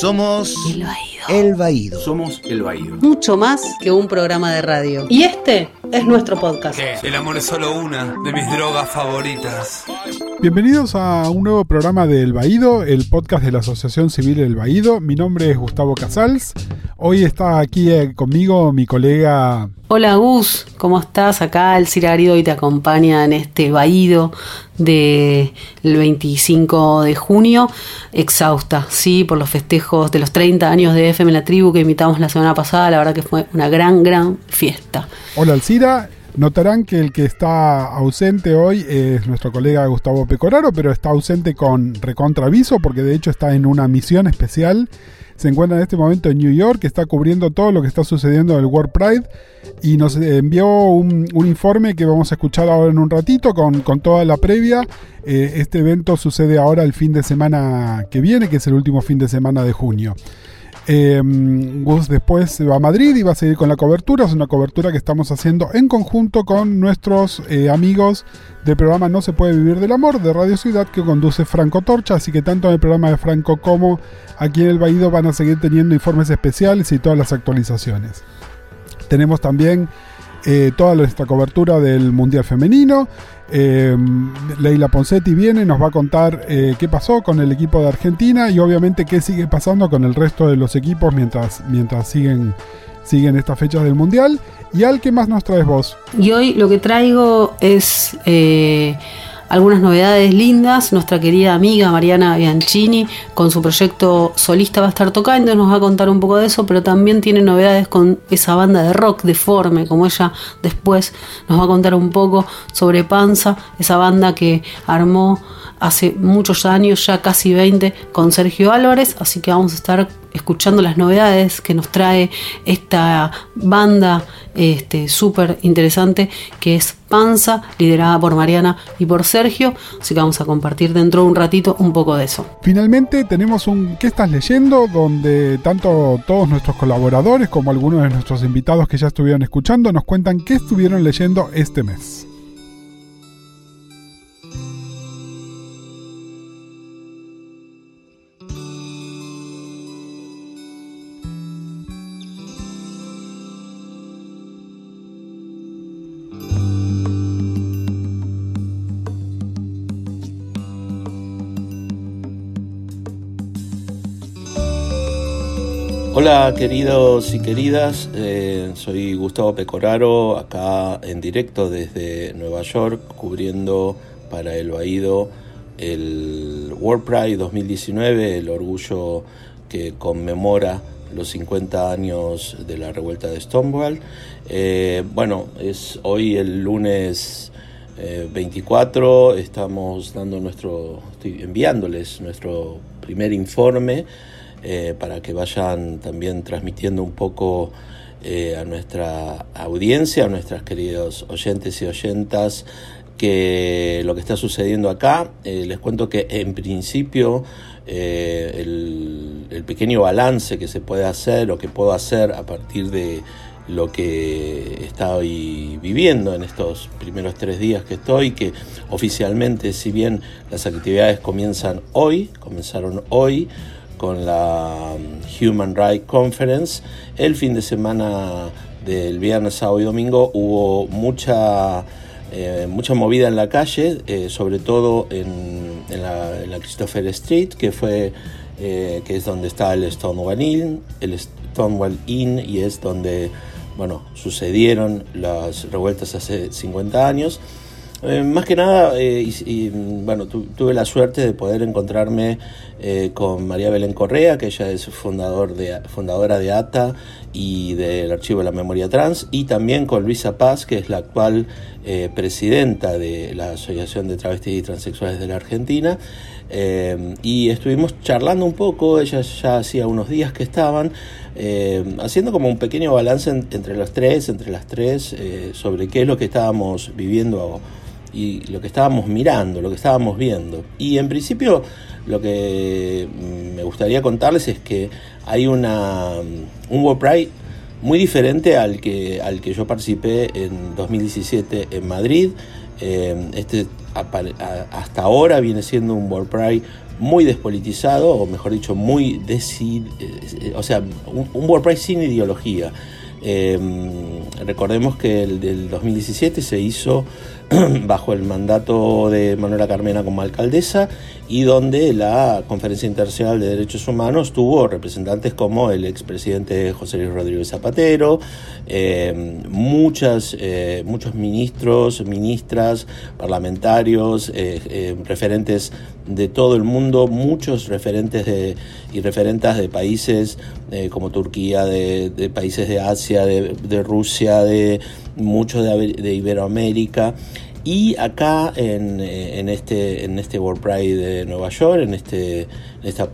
Somos. El Baído. Somos El Baído. Mucho más que un programa de radio. Y este es nuestro podcast. El amor es solo una de mis drogas favoritas. Bienvenidos a un nuevo programa de El Baído, el podcast de la Asociación Civil El Baído. Mi nombre es Gustavo Casals. Hoy está aquí eh, conmigo mi colega Hola Gus, ¿cómo estás? Acá el Cirarido y te acompaña en este Baído del 25 de junio. Exhausta, sí, por los festejos de los 30 años de FM La Tribu que invitamos la semana pasada. La verdad que fue una gran, gran fiesta. Hola Alcira. Notarán que el que está ausente hoy es nuestro colega Gustavo Pecoraro, pero está ausente con recontraviso porque de hecho está en una misión especial. Se encuentra en este momento en New York, está cubriendo todo lo que está sucediendo en el World Pride y nos envió un, informe que vamos a escuchar ahora en un ratito con, con toda la previa. Eh, este evento sucede ahora el fin de semana que viene, que es el último fin de semana de junio. Eh, Gus después va a Madrid y va a seguir con la cobertura. Es una cobertura que estamos haciendo en conjunto con nuestros eh, amigos del programa No se puede vivir del amor de Radio Ciudad que conduce Franco Torcha. Así que tanto en el programa de Franco como aquí en el Baído van a seguir teniendo informes especiales y todas las actualizaciones. Tenemos también eh, toda nuestra cobertura del Mundial Femenino. Eh, Leila Poncetti viene, nos va a contar eh, qué pasó con el equipo de Argentina y obviamente qué sigue pasando con el resto de los equipos mientras, mientras siguen, siguen estas fechas del Mundial. ¿Y al qué más nos traes vos? Y hoy lo que traigo es eh, algunas novedades lindas. Nuestra querida amiga Mariana Bianchini con su proyecto solista va a estar tocando, nos va a contar un poco de eso, pero también tiene novedades con esa banda de rock deforme, como ella después nos va a contar un poco sobre Panza, esa banda que armó hace muchos años, ya casi 20, con Sergio Álvarez, así que vamos a estar escuchando las novedades que nos trae esta banda este, súper interesante que es Panza, liderada por Mariana y por Sergio, así que vamos a compartir dentro de un ratito un poco de eso. Finalmente tenemos un ¿Qué estás leyendo? donde tanto todos nuestros colaboradores como algunos de nuestros invitados que ya estuvieron escuchando nos cuentan qué estuvieron leyendo este mes. Hola queridos y queridas, eh, soy Gustavo Pecoraro, acá en directo desde Nueva York, cubriendo para el Baído el World Pride 2019, el orgullo que conmemora los 50 años de la revuelta de Stonewall. Eh, bueno, es hoy el lunes eh, 24, estamos dando nuestro, estoy enviándoles nuestro primer informe eh, para que vayan también transmitiendo un poco eh, a nuestra audiencia, a nuestras queridos oyentes y oyentas, que lo que está sucediendo acá, eh, les cuento que en principio el, el pequeño balance que se puede hacer o que puedo hacer a partir de lo que estoy viviendo en estos primeros tres días que estoy, que oficialmente, si bien las actividades comienzan hoy, comenzaron hoy, con la Human Rights Conference. El fin de semana del viernes, sábado y domingo hubo mucha, eh, mucha movida en la calle, eh, sobre todo en, la, Christopher Street, que, fue, eh, que es donde está el Stonewall Inn, el Stonewall Inn y es donde bueno, sucedieron las revueltas hace 50 años. Eh, más que nada, eh, y, bueno, tu, tuve la suerte de poder encontrarme eh, con María Belén Correa, que ella es fundador de, fundadora de ATA y del Archivo de la Memoria Trans, y también con Luisa Paz, que es la actual eh, presidenta de la Asociación de Travestis y Transexuales de la Argentina. y estuvimos charlando un poco, ellas ya hacía unos días que estaban, haciendo como un pequeño balance en, entre los tres, entre las tres, sobre qué es lo que estábamos viviendo y lo que estábamos mirando, lo que estábamos viendo. Y en principio lo que me gustaría contarles es que hay una, un World Pride muy diferente al que, al que yo participé en 2017 en Madrid. Eh, este hasta ahora viene siendo un World Pride muy despolitizado, o mejor dicho, muy decid, eh, o sea, un, un World Pride sin ideología. Recordemos que el del 2017 se hizo bajo el mandato de Manuela Carmena como alcaldesa y donde la Conferencia Internacional de Derechos Humanos tuvo representantes como el expresidente José Luis Rodríguez Zapatero, eh, muchas, eh, muchos ministros, ministras, parlamentarios, eh, referentes de todo el mundo, muchos referentes de, y referentas de países como Turquía, de, países de Asia, de, Rusia, de muchos de Iberoamérica. Y acá en, en, este, en este World Pride de Nueva York, en, este, en, esta,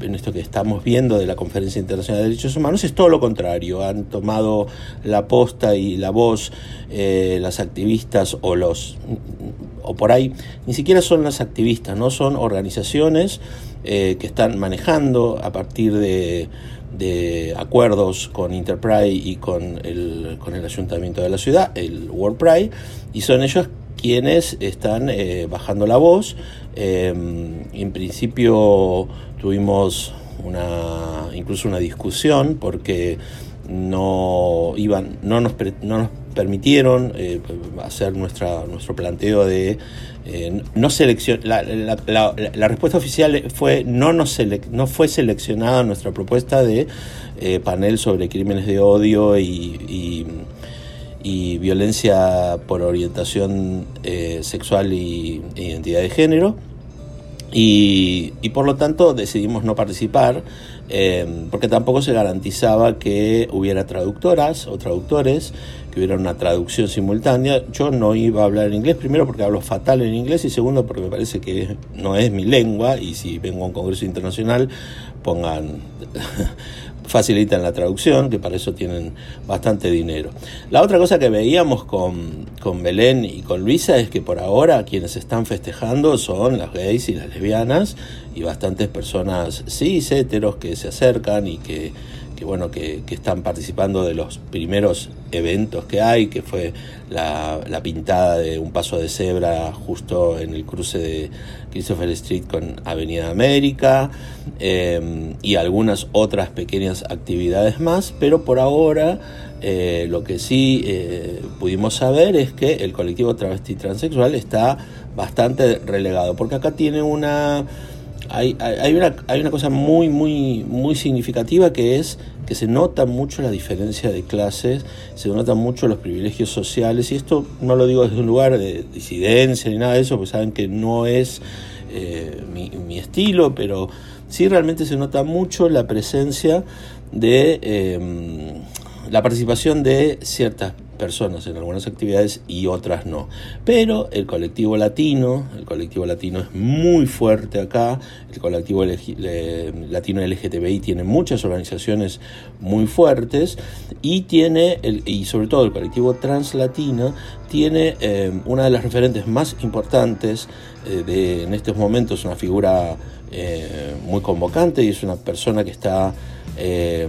en esto que estamos viendo de la Conferencia Internacional de Derechos Humanos, es todo lo contrario. Han tomado la posta y la voz eh, las activistas o los o por ahí, ni siquiera son las activistas, no son organizaciones eh, que están manejando a partir de, de acuerdos con Interpride y con el, con el ayuntamiento de la ciudad, el World Pride, y son ellos quienes están eh, bajando la voz. Em, en principio tuvimos una, incluso una discusión porque no iban, no nos, no nos permitieron eh, hacer nuestra, nuestro planteo de eh, no seleccion la, la, respuesta oficial fue no, nos no fue seleccionada nuestra propuesta de panel sobre crímenes de odio y y violencia por orientación eh, sexual y, e identidad de género. Y, por lo tanto decidimos no participar eh, porque tampoco se garantizaba que hubiera traductoras o traductores, que hubiera una traducción simultánea. Yo no iba a hablar en inglés, primero porque hablo fatal en inglés y segundo porque me parece que no es mi lengua y si vengo a un congreso internacional pongan facilitan la traducción, que para eso tienen bastante dinero. La otra cosa que veíamos con, con Belén y con Luisa es que por ahora quienes están festejando son las gays y las lesbianas y bastantes personas cis, heteros que se acercan y que que bueno que, están participando de los primeros eventos que hay, que fue la, pintada de un paso de cebra justo en el cruce de Christopher Street con Avenida América eh, y algunas otras pequeñas actividades más, pero por ahora eh, lo que sí eh, pudimos saber es que el colectivo travesti transexual está bastante relegado, porque acá tiene una hay, hay, una, hay una cosa muy, muy, muy significativa que es que se nota mucho la diferencia de clases, se nota mucho los privilegios sociales, y esto no lo digo desde un lugar de disidencia ni nada de eso, porque saben que no es eh, mi, mi, estilo, pero sí realmente se nota mucho la presencia de eh, la participación de ciertas personas en algunas actividades y otras no. Pero el colectivo latino, el colectivo latino es muy fuerte acá, el colectivo latino LGTBI tiene muchas organizaciones muy fuertes y tiene, el, y sobre todo el colectivo translatino, tiene eh, una de las referentes más importantes eh, de, en estos momentos, una figura eh, muy convocante y es una persona que está eh,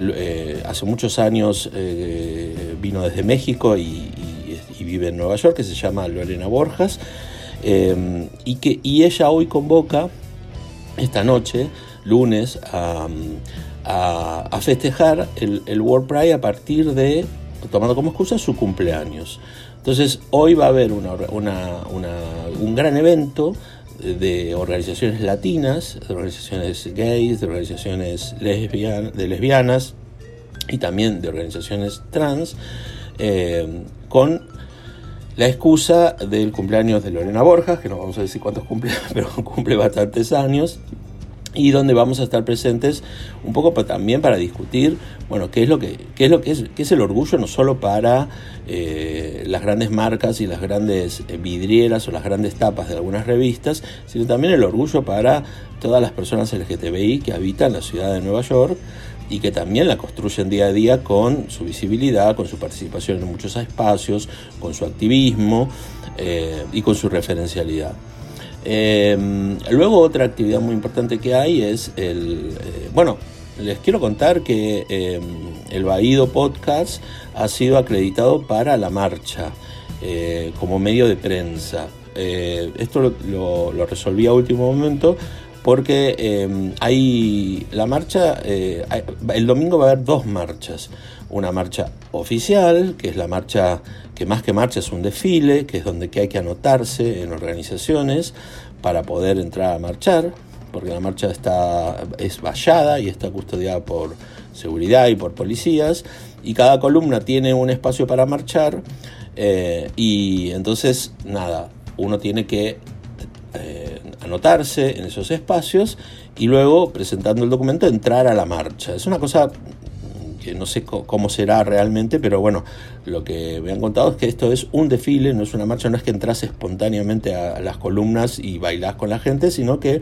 eh, hace muchos años eh, vino desde México y, vive en Nueva York, que se llama Lorena Borjas, y, que, y ella hoy convoca, esta noche, lunes, a, festejar el, World Pride a partir de, tomando como excusa, su cumpleaños. Entonces, hoy va a haber un gran evento de organizaciones latinas, de organizaciones gays, de organizaciones de lesbianas y también de organizaciones trans, eh, con la excusa del cumpleaños de Lorena Borjas, que no vamos a decir cuántos cumple, pero cumple bastantes años, y donde vamos a estar presentes un poco también para discutir, bueno, qué es lo que, qué es lo que es, qué es el orgullo no solo para eh, las grandes marcas y las grandes eh, vidrieras o las grandes tapas de algunas revistas, sino también el orgullo para todas las personas LGTBI que habitan la ciudad de Nueva York y que también la construyen día a día con su visibilidad, con su participación en muchos espacios, con su activismo eh, y con su referencialidad. Em, luego otra actividad muy importante que hay es el... Eh, bueno, les quiero contar que em, el Baído Podcast ha sido acreditado para la marcha eh, como medio de prensa. Eh, esto lo, resolví a último momento porque eh, hay la marcha, eh, el domingo va a haber dos marchas. Una marcha oficial, que es la marcha que más que marcha es un desfile, que es donde hay que anotarse en organizaciones para poder entrar a marchar, porque la marcha está, es vallada y está custodiada por seguridad y por policías, y cada columna tiene un espacio para marchar, eh, y entonces, nada, uno tiene que eh, anotarse en esos espacios y luego, presentando el documento, entrar a la marcha. Es una cosa que no sé cómo será realmente, pero bueno, lo que me han contado es que esto es un desfile, no es una marcha, no es que entras espontáneamente a las columnas y bailás con la gente, sino que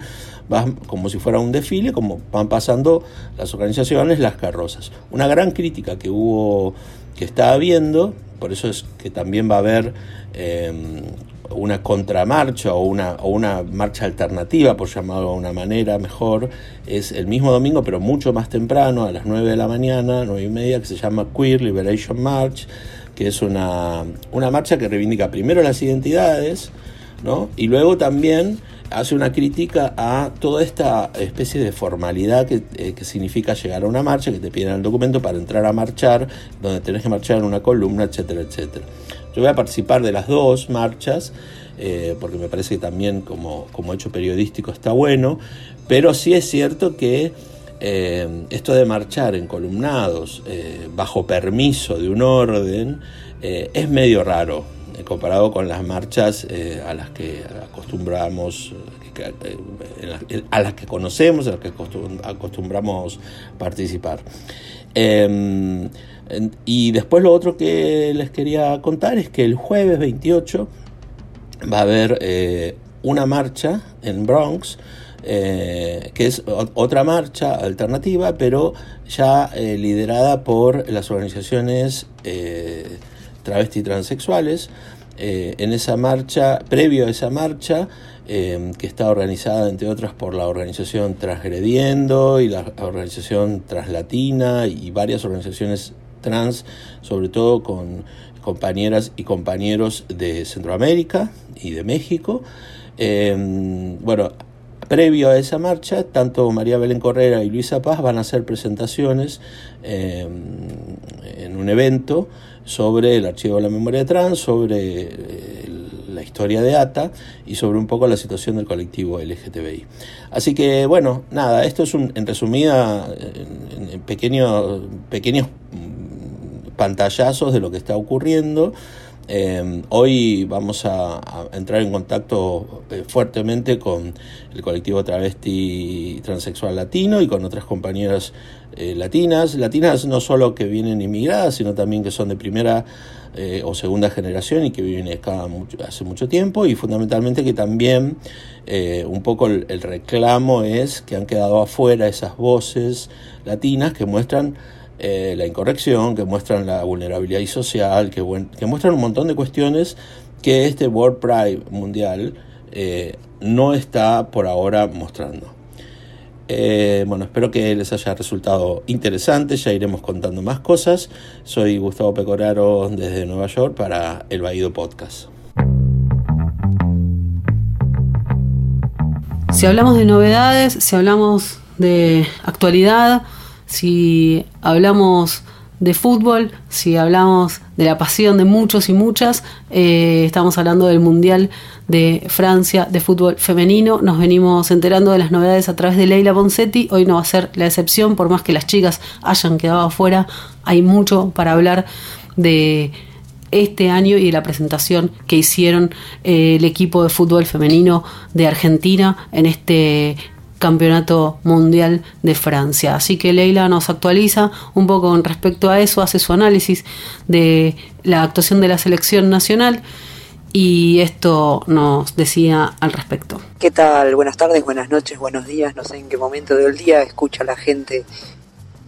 vas como si fuera un desfile, como van pasando las organizaciones, las carrozas. Una gran crítica que hubo, que está habiendo, por eso es que también va a haber eh, una contramarcha o una, o una marcha alternativa, por llamarlo de una manera mejor, es el mismo domingo, pero mucho más temprano, a las 9 de la mañana, 9 y media, que se llama Queer Liberation March, que es una, una marcha que reivindica primero las identidades, ¿no? y luego también hace una crítica a toda esta especie de formalidad que, eh, que, significa llegar a una marcha, que te piden el documento para entrar a marchar, donde tenés que marchar en una columna, etcétera, etcétera. Yo voy a participar de las dos marchas, eh, porque me parece que también como, como hecho periodístico está bueno, pero sí es cierto que eh, esto de marchar en columnados eh, bajo permiso de un orden es medio raro comparado con las marchas a las que acostumbramos, a las que conocemos, a las que acostumbramos participar. Em, y después lo otro que les quería contar es que el jueves 28 va a haber eh, una marcha en Bronx, eh, que es otra marcha alternativa, pero ya eh, liderada por las organizaciones travesti transexuales. en esa marcha, previo a esa marcha, que está organizada entre otras por la organización Transgrediendo y la organización Translatina y varias organizaciones trans, sobre todo con compañeras y compañeros de Centroamérica y de México. Em, bueno, previo a esa marcha, tanto María Belén Correra y Luisa Paz van a hacer presentaciones em, en un evento sobre el archivo de la memoria trans, sobre eh, la historia de ATA y sobre un poco la situación del colectivo LGTBI. Así que bueno, nada, esto es un, en resumida, en, pequeños pantallazos de lo que está ocurriendo. Eh, hoy vamos a, entrar en contacto eh, fuertemente con el colectivo travesti transexual latino y con otras compañeras eh, latinas, latinas no solo que vienen inmigradas, sino también que son de primera o segunda generación y que viven acá hace mucho tiempo. Y fundamentalmente que también un poco el reclamo es que han quedado afuera esas voces latinas que muestran eh, la incorrección, que muestran la vulnerabilidad social, que, muestran un montón de cuestiones que este World Pride mundial eh, no está por ahora mostrando. Eh, bueno, espero que les haya resultado interesante, ya iremos contando más cosas. Soy Gustavo Pecoraro desde Nueva York para El Baído Podcast. Si hablamos de novedades, si hablamos de actualidad, si hablamos de fútbol, si hablamos de la pasión de muchos y muchas, eh, estamos hablando del Mundial de Francia de fútbol femenino. Nos venimos enterando de las novedades a través de Leila Bonsetti. Hoy no va a ser la excepción, por más que las chicas hayan quedado afuera, hay mucho para hablar de este año y de la presentación que hicieron eh, el equipo de fútbol femenino de Argentina en este Campeonato Mundial de Francia. Así que Leila nos actualiza un poco con respecto a eso, hace su análisis de la actuación de la selección nacional y esto nos decía al respecto. ¿Qué tal? Buenas tardes, buenas noches, buenos días. No sé en qué momento del día escucha la gente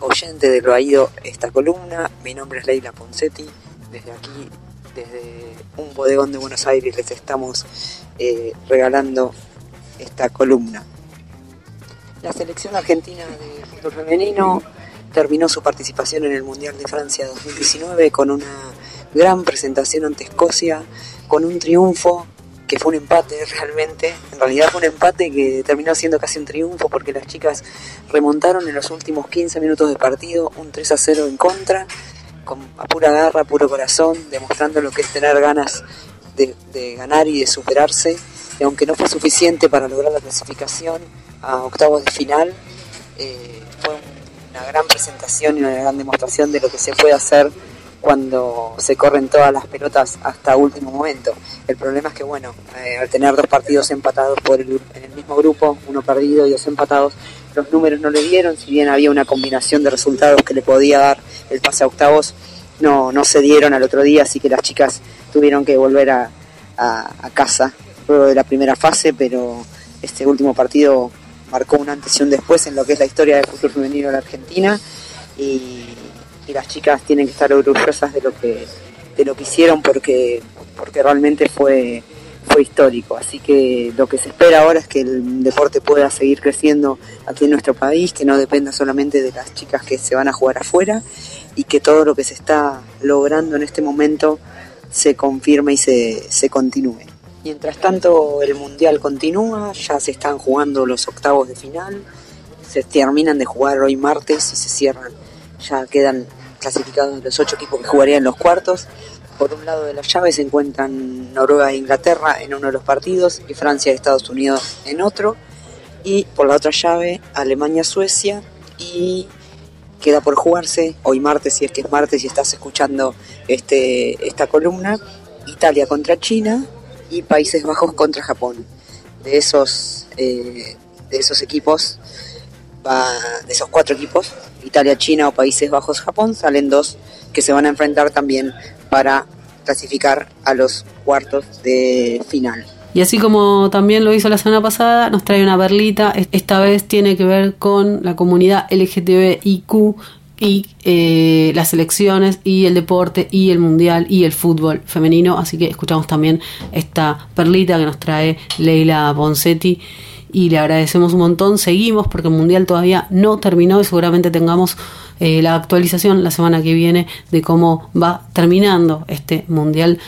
oyente de lo ha ido esta columna. Mi nombre es Leila Poncetti. Desde aquí, desde un bodegón de Buenos Aires, les estamos eh, regalando esta columna. La selección argentina de fútbol femenino terminó su participación en el Mundial de Francia 2019 con una gran presentación ante Escocia, con un triunfo que fue un empate realmente. En realidad fue un empate que terminó siendo casi un triunfo porque las chicas remontaron en los últimos 15 minutos de partido un 3 a 0 en contra, con a pura garra, puro corazón, demostrando lo que es tener ganas de, ganar y de superarse. Y aunque no fue suficiente para lograr la clasificación a octavos de final, eh, fue una gran presentación y una gran demostración de lo que se puede hacer cuando se corren todas las pelotas hasta último momento. El problema es que, bueno, eh, al tener dos partidos empatados por en el mismo grupo, uno perdido y dos empatados, los números no le dieron, si bien había una combinación de resultados que le podía dar el pase a octavos, no, no se dieron al otro día, así que las chicas tuvieron que volver a casa de la primera fase, pero este último partido marcó un antes y un después en lo que es la historia del fútbol femenino en la Argentina. Y y las chicas tienen que estar orgullosas de lo que de lo que hicieron porque porque realmente fue fue histórico. Así que lo que se espera ahora es que el deporte pueda seguir creciendo aquí en nuestro país que no dependa solamente de las chicas que se van a jugar afuera y que todo lo que se está logrando en este momento se confirme y se, se continúe mientras tanto el mundial continúa ya se están jugando los octavos de final se terminan de jugar hoy martes y se cierran ya quedan clasificados los ocho equipos que jugarían los cuartos. Por un lado de la llave se encuentran Noruega e Inglaterra en uno de los partidos y Francia y Estados Unidos en otro. Y por la otra llave Alemania-Suecia y queda por jugarse hoy martes, si es que es martes y estás escuchando este, esta columna, Italia contra China y Países Bajos contra Japón. De esos, eh, de esos equipos, va, de esos cuatro equipos, Italia, China o Países Bajos, Japón, salen dos que se van a enfrentar también para clasificar a los cuartos de final. Y así como también lo hizo la semana pasada, nos trae una perlita. Esta vez tiene que ver con la comunidad LGTBIQ y eh, las elecciones y el deporte y el mundial y el fútbol femenino. Así que escuchamos también esta perlita que nos trae Leila Bonsetti y le agradecemos un montón. Seguimos porque el Mundial todavía no terminó y seguramente tengamos eh, la actualización la semana que viene de cómo va terminando este Mundial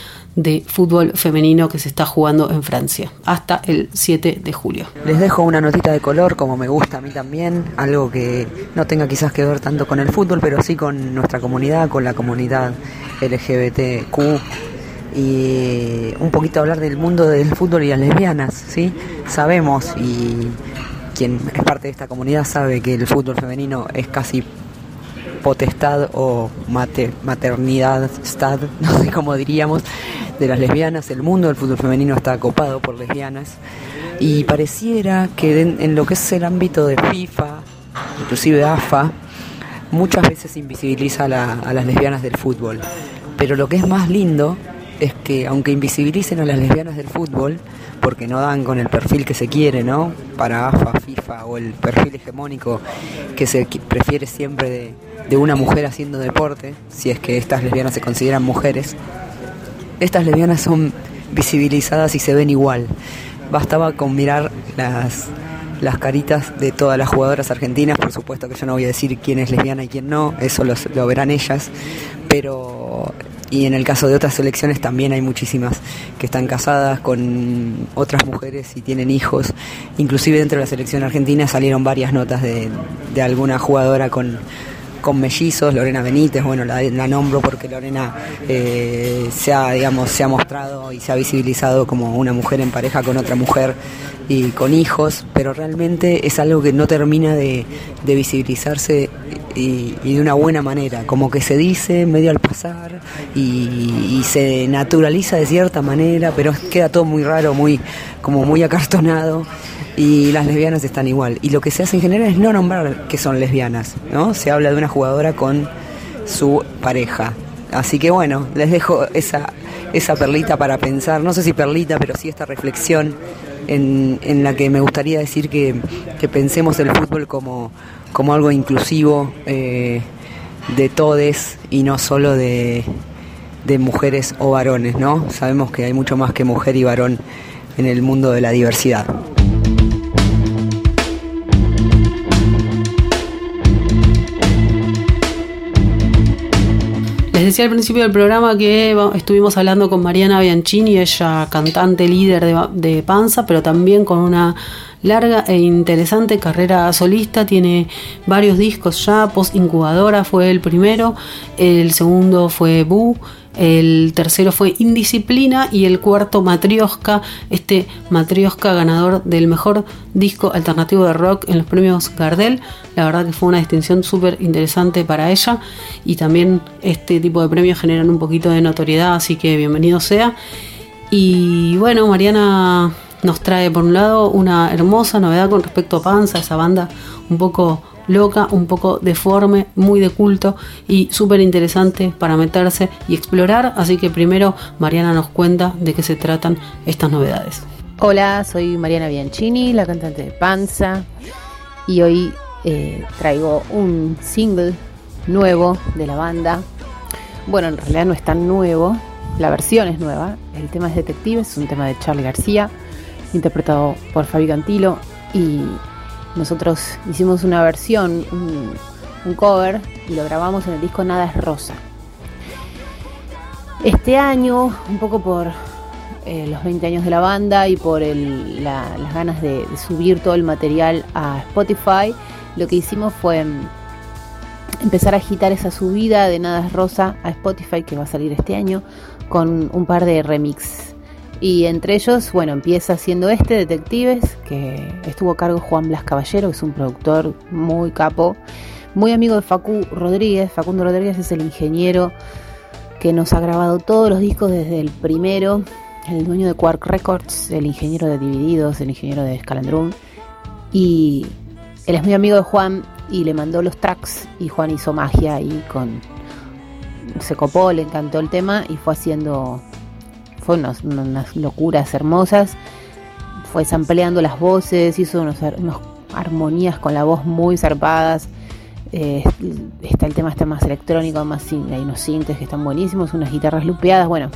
de fútbol femenino que se está jugando en Francia hasta el 7 de julio. Les dejo una notita de color como me gusta a mí también, algo que no tenga quizás que ver tanto con el fútbol, pero sí con nuestra comunidad, con la comunidad LGBTQ y un poquito hablar del mundo del fútbol y las lesbianas, ¿sí? Sabemos y quien es parte de esta comunidad sabe que el fútbol femenino es casi potestad o mate, maternidad, stad, no sé cómo diríamos, de las lesbianas. El mundo del fútbol femenino está copado por lesbianas y pareciera que en, lo que es el ámbito de FIFA, inclusive AFA, muchas veces invisibiliza a las lesbianas del fútbol. Pero lo que es más lindo es que aunque invisibilicen a las lesbianas del fútbol, porque no dan con el perfil que se quiere, ¿no? Para AFA, FIFA o el perfil hegemónico que se prefiere siempre de, de una mujer haciendo deporte, si es que estas lesbianas se consideran mujeres, estas lesbianas son visibilizadas y se ven igual. Bastaba con mirar las, las caritas de todas las jugadoras argentinas, por supuesto que yo no voy a decir quién es lesbiana y quién no, eso lo verán ellas, pero y en el caso de otras selecciones también hay muchísimas que están casadas con otras mujeres y tienen hijos. Inclusive dentro de la selección argentina salieron varias notas de, de alguna jugadora con, con mellizos, Lorena Benítez, bueno, la, nombro porque Lorena eh, se, ha, digamos, se ha mostrado y se ha visibilizado como una mujer en pareja con otra mujer y con hijos, pero realmente es algo que no termina de, visibilizarse y, de una buena manera, como que se dice medio al pasar y, se naturaliza de cierta manera, pero queda todo muy raro, muy como muy acartonado y las lesbianas están igual. Y lo que se hace en general es no nombrar que son lesbianas, ¿no? Se habla de una jugadora con su pareja. Así que bueno, les dejo esa, esa perlita para pensar, no sé si perlita, pero sí esta reflexión en, en la que me gustaría decir que, pensemos el fútbol como, como algo inclusivo eh, de todes y no solo de, de mujeres o varones, ¿no? Sabemos que hay mucho más que mujer y varón en el mundo de la diversidad. Decía al principio del programa que estuvimos hablando con Mariana Bianchini, ella cantante líder de, de Panza, pero también con una larga e interesante carrera solista, tiene varios discos ya, Post Incubadora fue el primero, el segundo fue Bu, el tercero fue Indisciplina y el cuarto Matrioska, este Matrioska ganador del mejor disco alternativo de rock en los premios Gardel. La verdad que fue una distinción súper interesante para ella y también este tipo de premios generan un poquito de notoriedad, así que bienvenido sea. Y bueno, Mariana nos trae por un lado una hermosa novedad con respecto a Panza, esa banda un poco loca, un poco deforme, muy de culto y súper interesante para meterse y explorar. Así que primero Mariana nos cuenta de qué se tratan estas novedades. Hola, soy Mariana Bianchini, la cantante de Panza, y hoy eh, traigo un single nuevo de la banda. Bueno, en realidad no es tan nuevo, la versión es nueva. El tema es Detective, es un tema de Charlie García interpretado por Fabi Cantilo y nosotros hicimos una versión, un, cover y lo grabamos en el disco Nada es Rosa. Este año, un poco por eh, los 20 años de la banda y por las ganas de, subir todo el material a Spotify, lo que hicimos fue empezar a agitar esa subida de Nada es Rosa a Spotify que va a salir este año con un par de remix y entre ellos, bueno, empieza siendo este, Detectives, que estuvo a cargo Juan Blas Caballero, que es un productor muy capo, muy amigo de Facu Rodríguez. Facundo Rodríguez es el ingeniero que nos ha grabado todos los discos desde el primero, el dueño de Quark Records, el ingeniero de Divididos, el ingeniero de Scalandrum. Y él es muy amigo de Juan y le mandó los tracks y Juan hizo magia y con... Se copó, le encantó el tema y fue haciendo fue unas, locuras hermosas. Fue sampleando las voces, hizo unas armonías con la voz muy zarpadas. Eh, está el tema está más electrónico, más hay unos sintes que están buenísimos, unas guitarras lupeadas, bueno.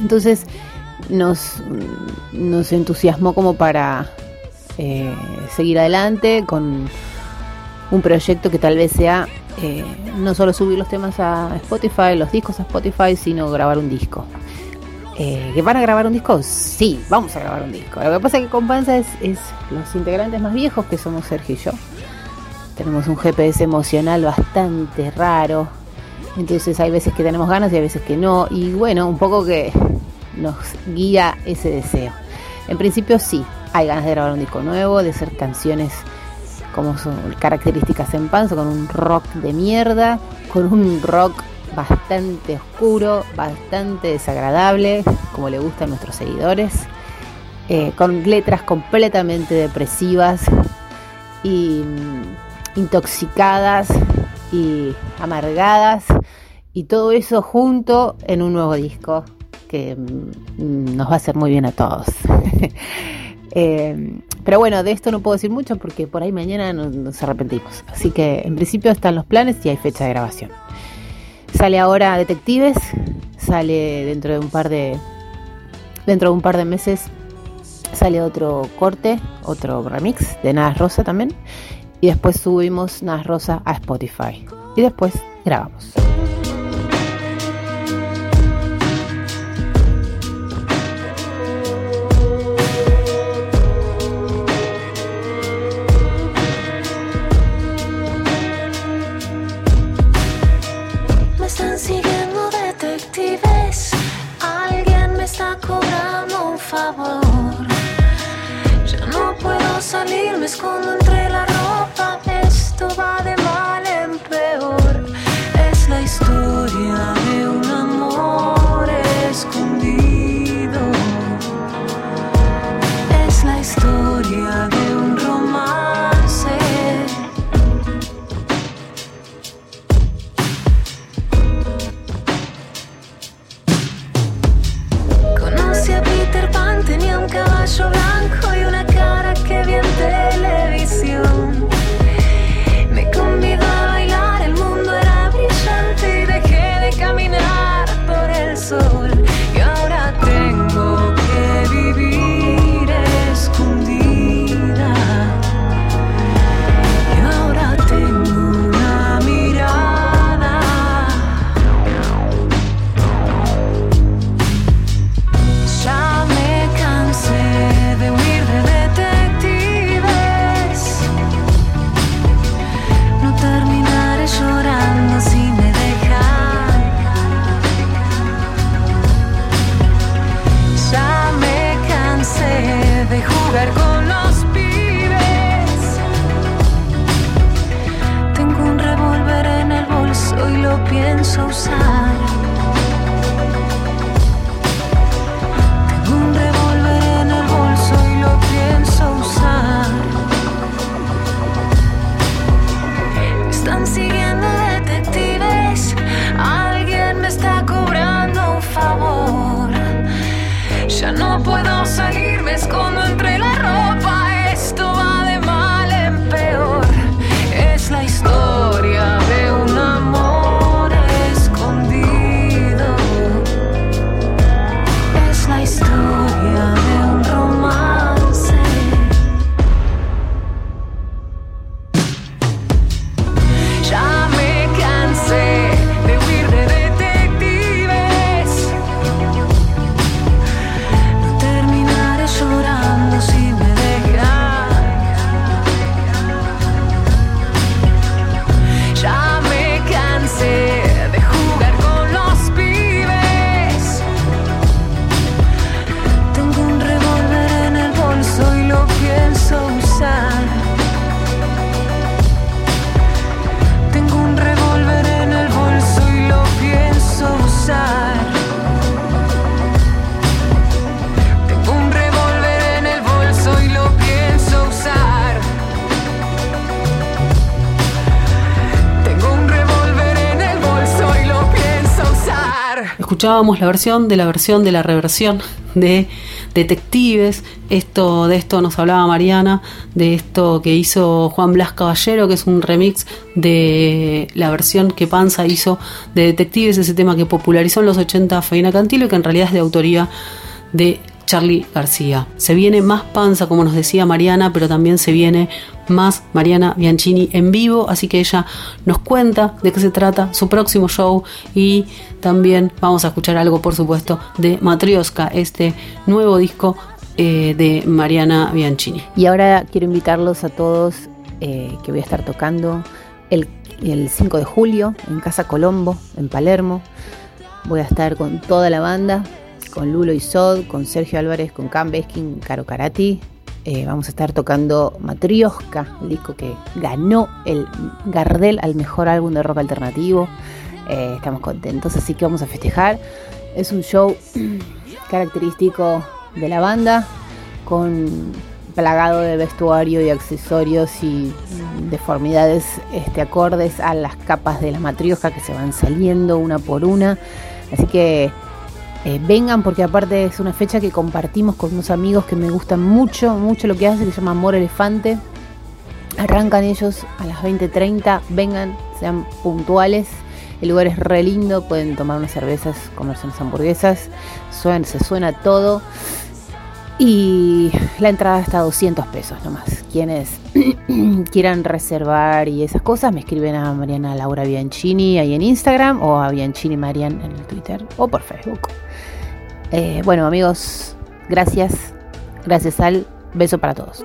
Entonces nos, nos entusiasmó como para eh, seguir adelante con un proyecto que tal vez sea eh, no solo subir los temas a Spotify, los discos a Spotify, sino grabar un disco. Eh, ¿Que van a grabar un disco? Sí, vamos a grabar un disco. Lo que pasa es que con Panza es, los integrantes más viejos que somos Sergio y yo. Tenemos un GPS emocional bastante raro. Entonces hay veces que tenemos ganas y hay veces que no. Y bueno, un poco que nos guía ese deseo. En principio sí, hay ganas de grabar un disco nuevo, de hacer canciones como son características en Panza, con un rock de mierda, con un rock bastante oscuro, bastante desagradable, como le gusta a nuestros seguidores, eh, con letras completamente depresivas y mm, intoxicadas y amargadas y todo eso junto en un nuevo disco que mm, nos va a hacer muy bien a todos. Eh, pero bueno, de esto no puedo decir mucho porque por ahí mañana nos arrepentimos. Así que en principio están los planes y hay fecha de grabación. Sale ahora Detectives, sale dentro de un par de dentro de un par de meses sale otro corte, otro remix de Nada Rosa también y después subimos Nada Rosa a Spotify y después grabamos. Blanco y una cara que Escuchábamos la versión de la versión de la reversión de Detectives. Esto, de esto nos hablaba Mariana, de esto que hizo Juan Blas Caballero, que es un remix de la versión que Panza hizo de Detectives, ese tema que popularizó en los 80 Feina Cantilo y que en realidad es de autoría de Charlie García. Se viene más panza, como nos decía Mariana, pero también se viene más Mariana Bianchini en vivo, así que ella nos cuenta de qué se trata su próximo show y también vamos a escuchar algo, por supuesto, de Matrioska, este nuevo disco eh, de Mariana Bianchini. Y ahora quiero invitarlos a todos eh, que voy a estar tocando el, el 5 de julio en Casa Colombo, en Palermo. Voy a estar con toda la banda, con Lulo y Sod, con Sergio Álvarez, con Cam Beskin, Caro Karati. Eh, vamos a estar tocando Matrioska, el disco que ganó el Gardel al mejor álbum de rock alternativo. Eh, estamos contentos, así que vamos a festejar. Es un show característico de la banda, con plagado de vestuario y accesorios y deformidades este, acordes a las capas de la matrioska que se van saliendo una por una. Así que eh, vengan porque aparte es una fecha que compartimos con unos amigos que me gustan mucho, mucho lo que hacen, que se llama Amor Elefante. Arrancan ellos a las 20.30, vengan, sean puntuales. El lugar es re lindo, pueden tomar unas cervezas, comerse unas hamburguesas, suena, se suena todo. Y la entrada está a 200 pesos nomás. Quienes quieran reservar y esas cosas, me escriben a Mariana Laura Bianchini ahí en Instagram o a Bianchini Marian en el Twitter o por Facebook. Eh, bueno, amigos, gracias. Gracias al beso para todos.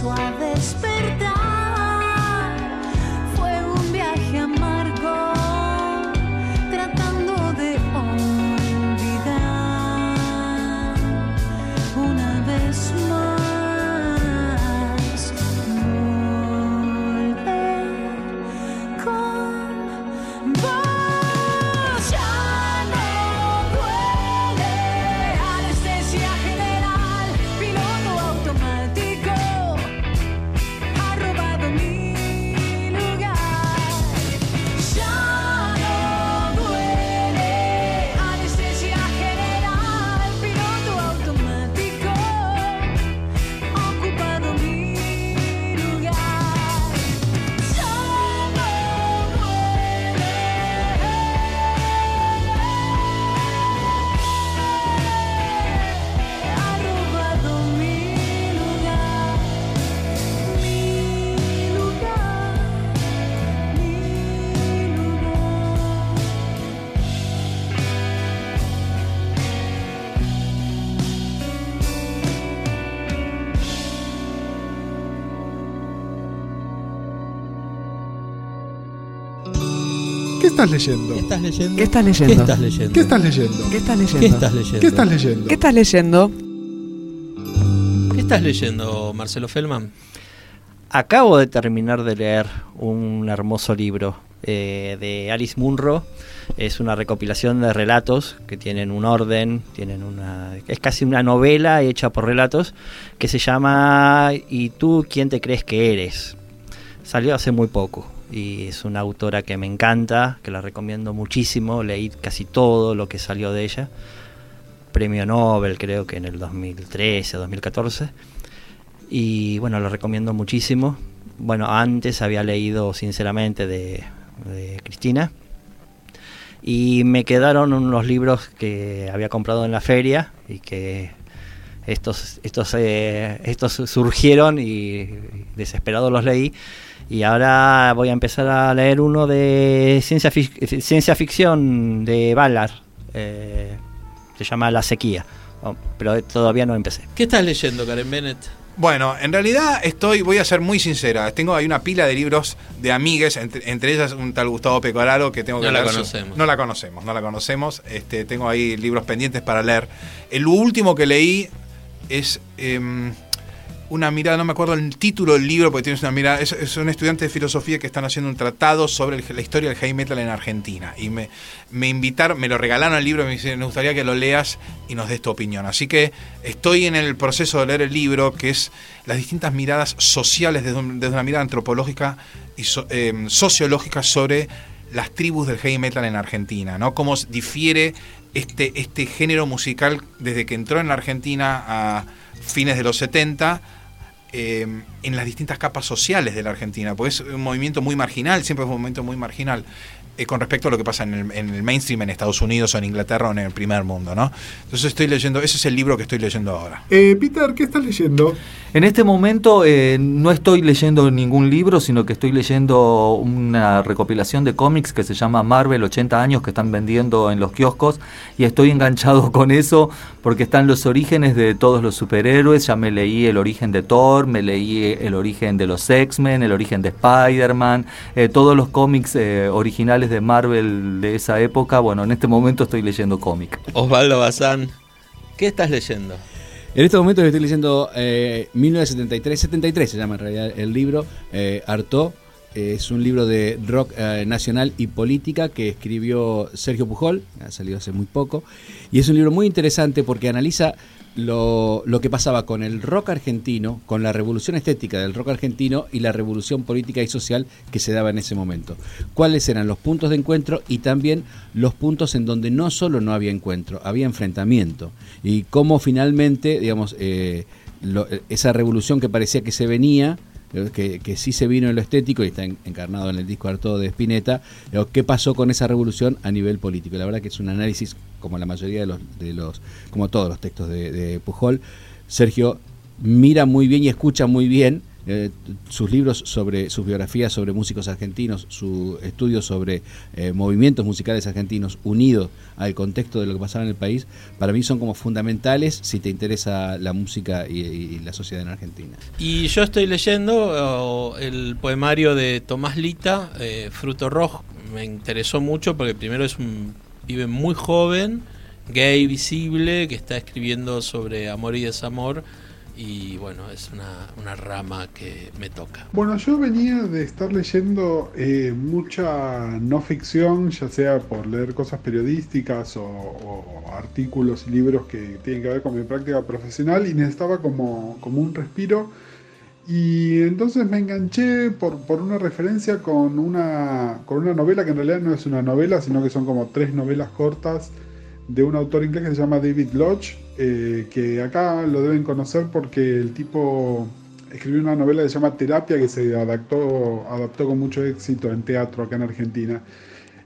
suaves. Estás leyendo? ¿Qué estás leyendo? ¿Qué estás leyendo? ¿Qué estás leyendo? ¿Qué estás leyendo? ¿Qué estás ¿Qué leyendo? estás leyendo? ¿Qué estás leyendo? ¿Qué estás leyendo? ¿Qué estás leyendo, Marcelo Feldman? Acabo de terminar de leer un hermoso libro eh, de Alice Munro. Es una recopilación de relatos que tienen un orden, tienen una es casi una novela hecha por relatos que se llama ¿Y tú quién te crees que eres? Salió hace muy poco y es una autora que me encanta, que la recomiendo muchísimo. Leí casi todo lo que salió de ella. Premio Nobel creo que en el 2013 o 2014. Y bueno, lo recomiendo muchísimo. Bueno, antes había leído sinceramente de, de Cristina. Y me quedaron unos libros que había comprado en la feria y que estos, estos, eh, estos surgieron y desesperado los leí. Y ahora voy a empezar a leer uno de ciencia, fic- ciencia ficción de Ballard. eh, se llama La sequía. Oh, pero todavía no empecé. ¿Qué estás leyendo, Karen Bennett? Bueno, en realidad estoy, voy a ser muy sincera, tengo ahí una pila de libros de amigues, entre, entre ellas un tal Gustavo Pecoraro que tengo que No la su- conocemos. no la conocemos, no la conocemos. Este, tengo ahí libros pendientes para leer. El último que leí es em, una mirada, no me acuerdo el título del libro, porque tienes una mirada, es, un estudiante de filosofía que están haciendo un tratado sobre la historia del heavy metal en Argentina. Y me, me invitaron, me lo regalaron el libro me dicen, me gustaría que lo leas y nos des tu opinión. Así que estoy en el proceso de leer el libro, que es las distintas miradas sociales desde, un- desde una mirada antropológica y so- em, sociológica sobre las tribus del heavy metal en Argentina, ¿no? Cómo difiere este, este género musical desde que entró en la Argentina a fines de los 70 eh, en las distintas capas sociales de la Argentina, porque es un movimiento muy marginal, siempre fue un movimiento muy marginal eh, con respecto a lo que pasa en el, en el mainstream en Estados Unidos o en Inglaterra o en el primer mundo, ¿no? Entonces estoy leyendo, ese es el libro que estoy leyendo ahora. Eh, Peter, ¿qué estás leyendo? En este momento eh, no estoy leyendo ningún libro, sino que estoy leyendo una recopilación de cómics que se llama Marvel 80 años que están vendiendo en los kioscos y estoy enganchado con eso porque están los orígenes de todos los superhéroes. Ya me leí el origen de Thor, me leí el origen de los X-Men, el origen de Spider-Man, eh, todos los cómics eh, originales de Marvel de esa época. Bueno, en este momento estoy leyendo cómic. Osvaldo Bazán, ¿qué estás leyendo? En este momento estoy leyendo eh, 1973, 73 se llama en realidad el libro, eh, Artaud. Eh, es un libro de rock eh, nacional y política que escribió Sergio Pujol, ha salido hace muy poco, y es un libro muy interesante porque analiza lo, lo que pasaba con el rock argentino, con la revolución estética del rock argentino y la revolución política y social que se daba en ese momento. ¿Cuáles eran los puntos de encuentro y también los puntos en donde no solo no había encuentro, había enfrentamiento? Y cómo finalmente, digamos, eh, lo- esa revolución que parecía que se venía, eh, que, sí se vino en lo estético y está en- encarnado en el disco Arturo de Spinetta, ¿qué pasó con esa revolución a nivel político? La verdad que es un análisis, como la mayoría de los, de los como todos los textos de, de Pujol, Sergio mira muy bien y escucha muy bien eh, sus libros sobre sus biografías sobre músicos argentinos, su estudio sobre eh, movimientos musicales argentinos unidos al contexto de lo que pasaba en el país, para mí son como fundamentales si te interesa la música y, y la sociedad en Argentina. Y yo estoy leyendo el poemario de Tomás Lita, eh, Fruto Rojo. Me interesó mucho porque primero es un muy joven, gay, visible, que está escribiendo sobre amor y desamor. Y bueno, es una, una rama que me toca. Bueno, yo venía de estar leyendo eh, mucha no ficción, ya sea por leer cosas periodísticas o, o artículos y libros que tienen que ver con mi práctica profesional y necesitaba como, como un respiro. Y entonces me enganché por, por una referencia con una, con una novela que en realidad no es una novela, sino que son como tres novelas cortas de un autor inglés que se llama David Lodge, eh, que acá lo deben conocer porque el tipo escribió una novela que se llama Terapia, que se adaptó, adaptó con mucho éxito en teatro acá en Argentina.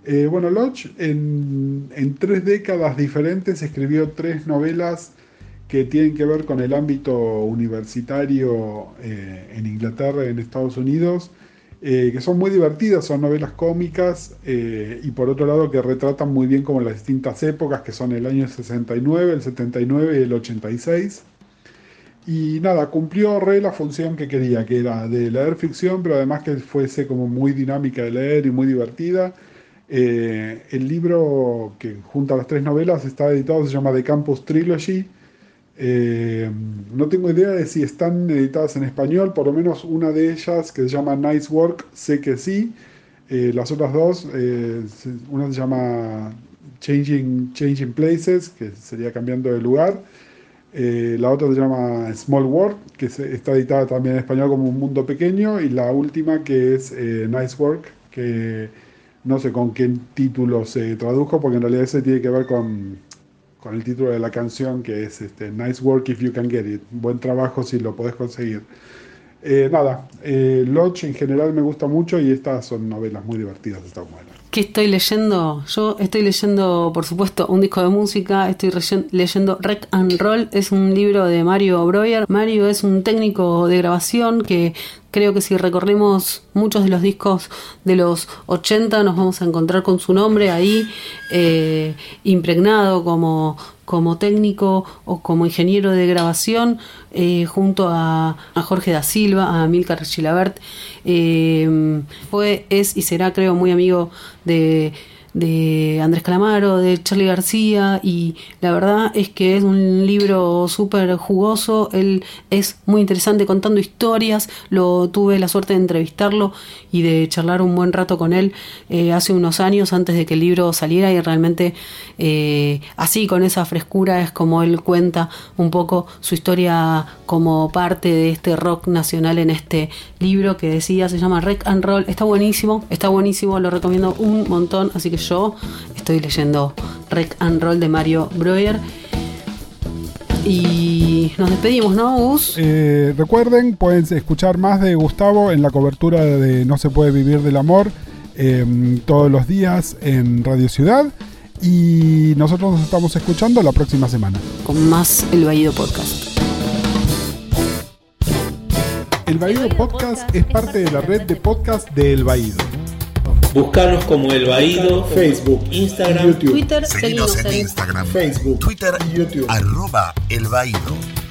Eh, bueno, Lodge en, en tres décadas diferentes escribió tres novelas que tienen que ver con el ámbito universitario eh, en Inglaterra y en Estados Unidos, eh, que son muy divertidas, son novelas cómicas eh, y por otro lado que retratan muy bien como las distintas épocas, que son el año 69, el 79 y el 86. Y nada, cumplió re la función que quería, que era de leer ficción, pero además que fuese como muy dinámica de leer y muy divertida. Eh, el libro que junta las tres novelas está editado, se llama The Campus Trilogy. Eh, no tengo idea de si están editadas en español, por lo menos una de ellas que se llama Nice Work, sé que sí. Eh, las otras dos, eh, una se llama Changing, Changing Places, que sería cambiando de lugar. La otra se llama Small World, que está editada también en español como Un Mundo Pequeño. Y la última que es Nice Work, que no sé con qué título se tradujo, porque en realidad ese tiene que ver con, con el título de la canción, que es este, Nice Work If You Can Get It. Buen trabajo si lo podés conseguir. Eh, nada, eh, Lodge en general me gusta mucho y estas son novelas muy divertidas, están buenas. ¿Qué estoy leyendo? Yo estoy leyendo, por supuesto, un disco de música. Estoy leyendo Rec and Roll. Es un libro de Mario Breuer. Mario es un técnico de grabación que creo que si recorremos muchos de los discos de los 80 nos vamos a encontrar con su nombre ahí eh, impregnado como, como técnico o como ingeniero de grabación eh, junto a, Jorge da Silva, a Milcar Gilabert. Eh, fue, es y será creo muy amigo de, de Andrés Calamaro, de Charlie García y la verdad es que es un libro súper jugoso, él es muy interesante contando historias, lo tuve la suerte de entrevistarlo y de charlar un buen rato con él eh, hace unos años antes de que el libro saliera y realmente eh, así con esa frescura es como él cuenta un poco su historia como parte de este rock nacional en este libro que decía se llama Rec and Roll, está buenísimo, está buenísimo, lo recomiendo un montón, así que yo estoy leyendo Rec and Roll de Mario Breuer y nos despedimos, ¿no, Gus? Eh, recuerden, pueden escuchar más de Gustavo en la cobertura de No se puede vivir del amor eh, todos los días en Radio Ciudad. Y nosotros nos estamos escuchando la próxima semana. Con más El Baído Podcast. El Baído Podcast es parte de la red de podcast de El Baído. Buscanos como El Baído, Facebook, Instagram, YouTube. Twitter, Seguinos seguinos en en Instagram, Facebook, Twitter, YouTube. arroba El Baído.